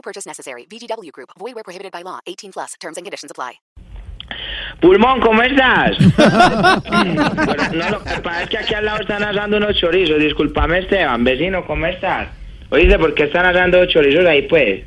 No purchase necessary. VGW Group. Void where prohibited by law. 18 plus. Terms and conditions apply. Pulmón, ¿cómo estás? Bueno, no, lo que pasa es que aquí al lado están asando unos chorizos. Disculpame, Esteban. Vecino, ¿cómo estás? Oíste, ¿por qué están asando chorizos ahí, pues?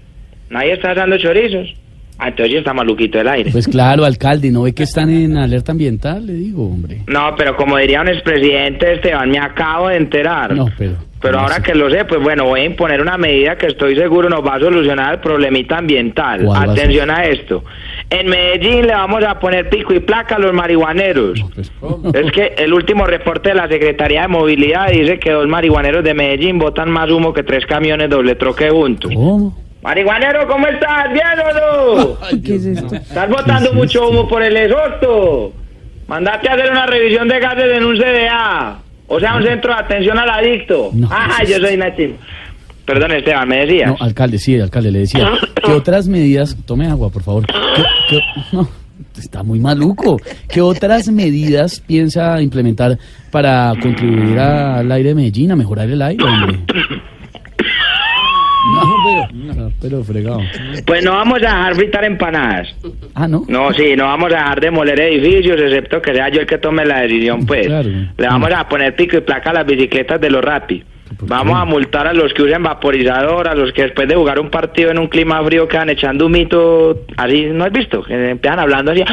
¿Nadie está asando chorizos? Ah, entonces ya está maluquito el aire. Pues claro, alcalde, ¿no ve que están en alerta ambiental? Le digo, hombre. No, pero como diría un expresidente, Esteban, me acabo de enterar. No, pero... Pero ahora que lo sé, pues bueno, voy a imponer una medida que estoy seguro nos va a solucionar el problemita ambiental. Atención a esto. En Medellín le vamos a poner pico y placa a los marihuaneros. Pues, Es que el último reporte de la Secretaría de Movilidad dice que dos marihuaneros de Medellín botan más humo que tres camiones doble troque juntos. ¿Cómo? Marihuanero, ¿cómo estás? ¿Bien o no? ¿Qué es esto? Estás botando es mucho humo por el exhausto. Mandate a hacer una revisión de gases en un CDA. O sea, un centro de atención al adicto. No, ah, pues, yo soy Nachi. Perdón, Esteban, me decías. No, alcalde, sí, alcalde, le decía. ¿Qué otras medidas... Tome agua, por favor. ¿Qué, qué- no, está muy maluco. ¿Qué otras medidas piensa implementar para contribuir al aire de Medellín, a mejorar el aire, hombre? Pero... Fregado. Pues no vamos a dejar fritar empanadas. Ah, ¿no? No, sí, no vamos a dejar demoler edificios, excepto que sea yo el que tome la decisión, pues. Claro. Le vamos a poner pico y placa a las bicicletas de los rapi. Vamos a multar a los que usen vaporizador, a los que después de jugar un partido en un clima frío quedan echando un mito así, ¿no has visto? Empiezan hablando así,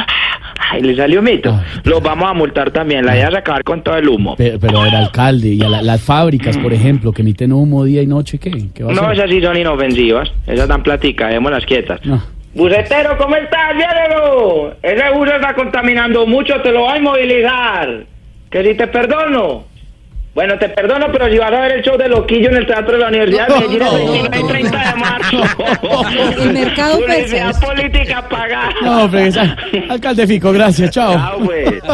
¡ay, le salió mito! Ay. Los vamos a multar también, la idea es acabar con todo el humo. Pero, ver, alcalde, y a la- las fábricas, por ejemplo, que emiten humo día y noche, ¿qué? ¿Qué va a No, esas sí son inofensivas, esas dan platica, démoslas quietas. No. Bucetero, ¿cómo estás? Llévelo. Ese bus está contaminando mucho, te lo voy a inmovilizar. Que si te perdono. Bueno, te perdono, pero si vas a ver el show de Loquillo en el Teatro de la Universidad de Medellín el 29 y 30 de marzo. El mercado Publicidad política pagada. No, pues, al- alcalde Fico, gracias, chao. Chao, pues.